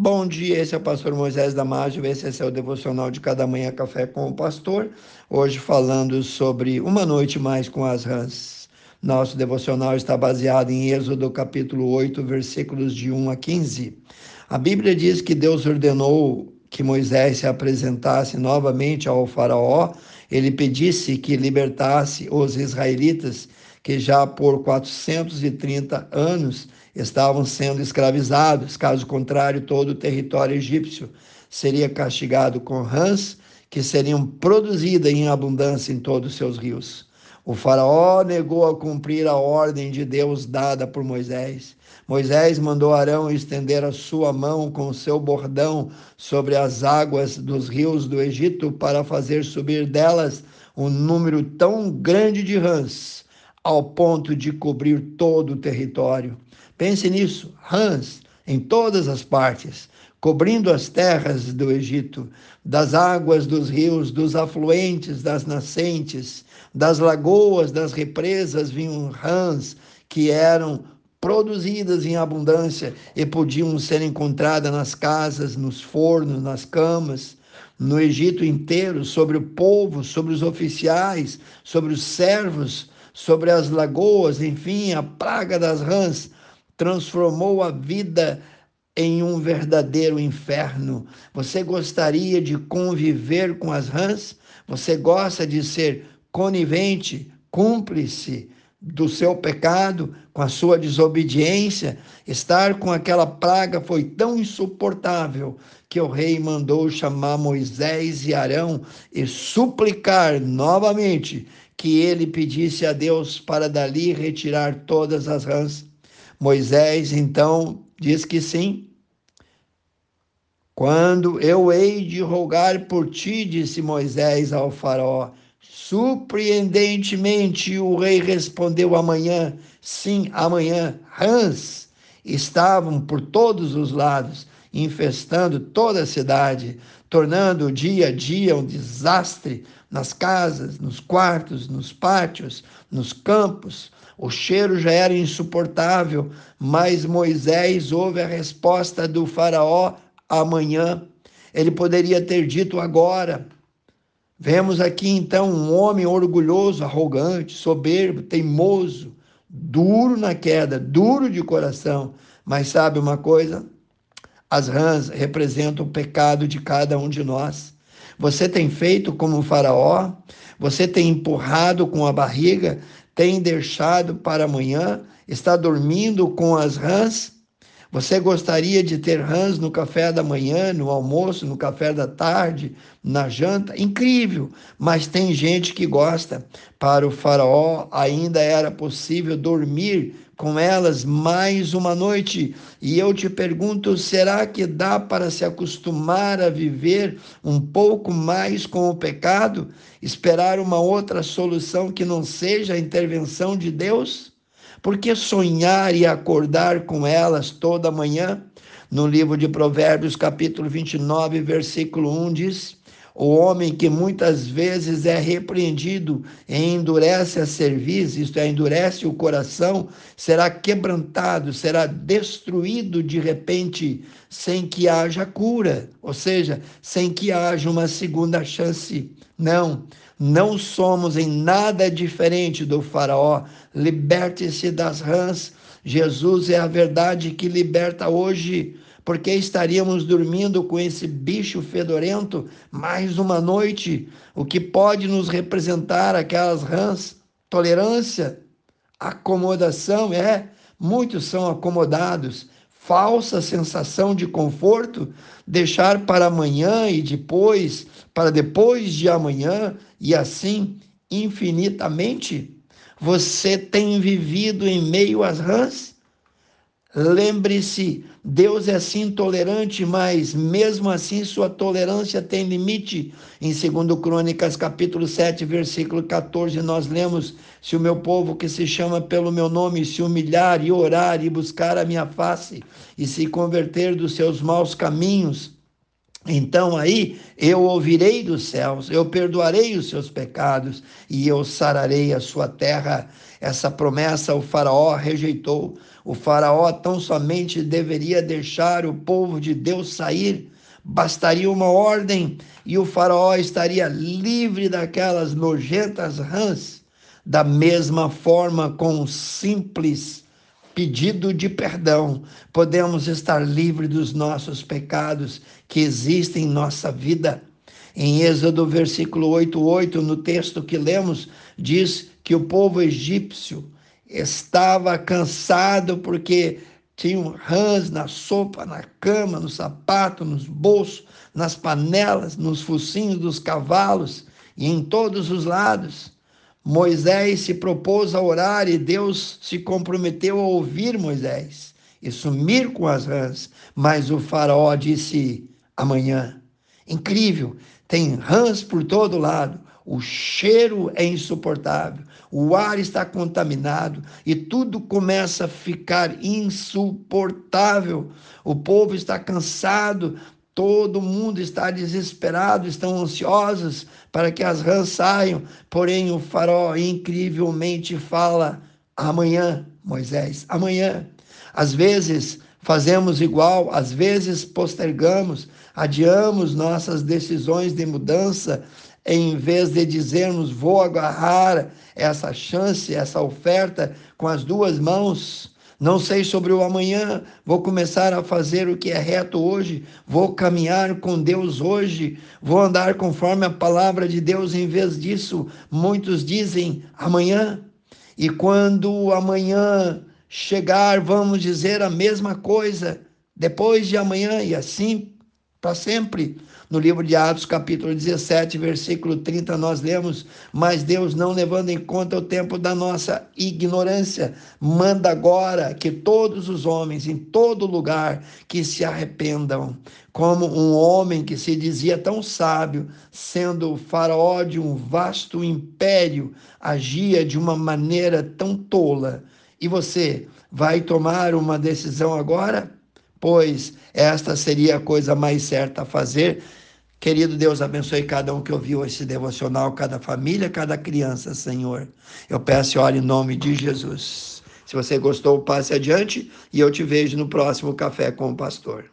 Bom dia, esse é o pastor Moisés Damásio, esse é seu devocional de cada manhã café com o pastor. Hoje falando sobre uma noite mais com as rãs. Nosso devocional está baseado em Êxodo capítulo 8, versículos de 1 a 15. A Bíblia diz que Deus ordenou que Moisés se apresentasse novamente ao faraó, ele pedisse que libertasse os israelitas que já por 430 anos estavam sendo escravizados. Caso contrário, todo o território egípcio seria castigado com rãs que seriam produzidas em abundância em todos os seus rios. O faraó negou a cumprir a ordem de Deus dada por Moisés. Moisés mandou Arão estender a sua mão com o seu bordão sobre as águas dos rios do Egito para fazer subir delas um número tão grande de rãs, ao ponto de cobrir todo o território. Pense nisso, rãs em todas as partes, cobrindo as terras do Egito, das águas dos rios, dos afluentes, das nascentes, das lagoas, das represas, vinham rãs que eram produzidas em abundância e podiam ser encontradas nas casas, nos fornos, nas camas, no Egito inteiro, sobre o povo, sobre os oficiais, sobre os servos, sobre as lagoas, enfim, a praga das rãs transformou a vida em um verdadeiro inferno. Você gostaria de conviver com as rãs? Você gosta de ser conivente, cúmplice do seu pecado, com a sua desobediência? Estar com aquela praga foi tão insuportável que o rei mandou chamar Moisés e Arão e suplicar novamente que ele pedisse a Deus para dali retirar todas as rãs. Moisés então diz que sim. Quando eu hei de rogar por ti, disse Moisés ao Faraó. Surpreendentemente, o rei respondeu amanhã, sim, amanhã, rãs estavam por todos os lados, infestando toda a cidade, tornando o dia a dia um desastre nas casas, nos quartos, nos pátios, nos campos. O cheiro já era insuportável, mas Moisés ouve a resposta do Faraó amanhã. Ele poderia ter dito agora. Vemos aqui então um homem orgulhoso, arrogante, soberbo, teimoso, duro na queda, duro de coração. Mas sabe uma coisa? As rãs representam o pecado de cada um de nós. Você tem feito como o Faraó? Você tem empurrado com a barriga tem deixado para amanhã, está dormindo com as rãs? Você gostaria de ter rãs no café da manhã, no almoço, no café da tarde, na janta? Incrível! Mas tem gente que gosta. Para o Faraó, ainda era possível dormir com elas mais uma noite. E eu te pergunto: será que dá para se acostumar a viver um pouco mais com o pecado? Esperar uma outra solução que não seja a intervenção de Deus? Porque sonhar e acordar com elas toda manhã? No livro de Provérbios, capítulo 29, versículo 1 diz: o homem que muitas vezes é repreendido e endurece a cerviz, isto é, endurece o coração, será quebrantado, será destruído de repente, sem que haja cura, ou seja, sem que haja uma segunda chance. Não, não somos em nada diferente do Faraó. Liberte-se das rãs. Jesus é a verdade que liberta hoje porque estaríamos dormindo com esse bicho fedorento mais uma noite, o que pode nos representar aquelas rãs, tolerância, acomodação, é, muitos são acomodados, falsa sensação de conforto, deixar para amanhã e depois, para depois de amanhã e assim infinitamente. Você tem vivido em meio às rãs? Lembre-se, Deus é sim tolerante, mas mesmo assim sua tolerância tem limite. Em 2 Crônicas, capítulo 7, versículo 14, nós lemos: Se o meu povo que se chama pelo meu nome se humilhar e orar e buscar a minha face e se converter dos seus maus caminhos, então aí eu ouvirei dos céus, eu perdoarei os seus pecados e eu sararei a sua terra. Essa promessa o Faraó rejeitou. O Faraó tão somente deveria deixar o povo de Deus sair. Bastaria uma ordem e o Faraó estaria livre daquelas nojentas rãs. Da mesma forma, com um simples pedido de perdão, podemos estar livres dos nossos pecados que existem em nossa vida. Em Êxodo, versículo 8, 8, no texto que lemos, diz que o povo egípcio estava cansado porque tinham rãs na sopa, na cama, no sapato, nos bolsos, nas panelas, nos focinhos dos cavalos e em todos os lados. Moisés se propôs a orar e Deus se comprometeu a ouvir Moisés e sumir com as rãs, mas o faraó disse amanhã. Incrível, tem rãs por todo lado, o cheiro é insuportável, o ar está contaminado e tudo começa a ficar insuportável. O povo está cansado, todo mundo está desesperado, estão ansiosos para que as rãs saiam. Porém, o farol incrivelmente fala: amanhã, Moisés, amanhã. Às vezes fazemos igual, às vezes postergamos, adiamos nossas decisões de mudança em vez de dizermos vou agarrar essa chance, essa oferta com as duas mãos. Não sei sobre o amanhã, vou começar a fazer o que é reto hoje, vou caminhar com Deus hoje, vou andar conforme a palavra de Deus. Em vez disso, muitos dizem amanhã, e quando amanhã chegar, vamos dizer a mesma coisa, depois de amanhã, e assim para sempre. No livro de Atos, capítulo 17, versículo 30, nós lemos: Mas Deus, não levando em conta o tempo da nossa ignorância, manda agora que todos os homens, em todo lugar, que se arrependam. Como um homem que se dizia tão sábio, sendo o faraó de um vasto império, agia de uma maneira tão tola. E você vai tomar uma decisão agora? Pois esta seria a coisa mais certa a fazer Querido Deus, abençoe cada um que ouviu esse devocional, cada família, cada criança, Senhor. Eu peço e oro em nome de Jesus. Se você gostou, passe adiante e eu te vejo no próximo Café com o Pastor.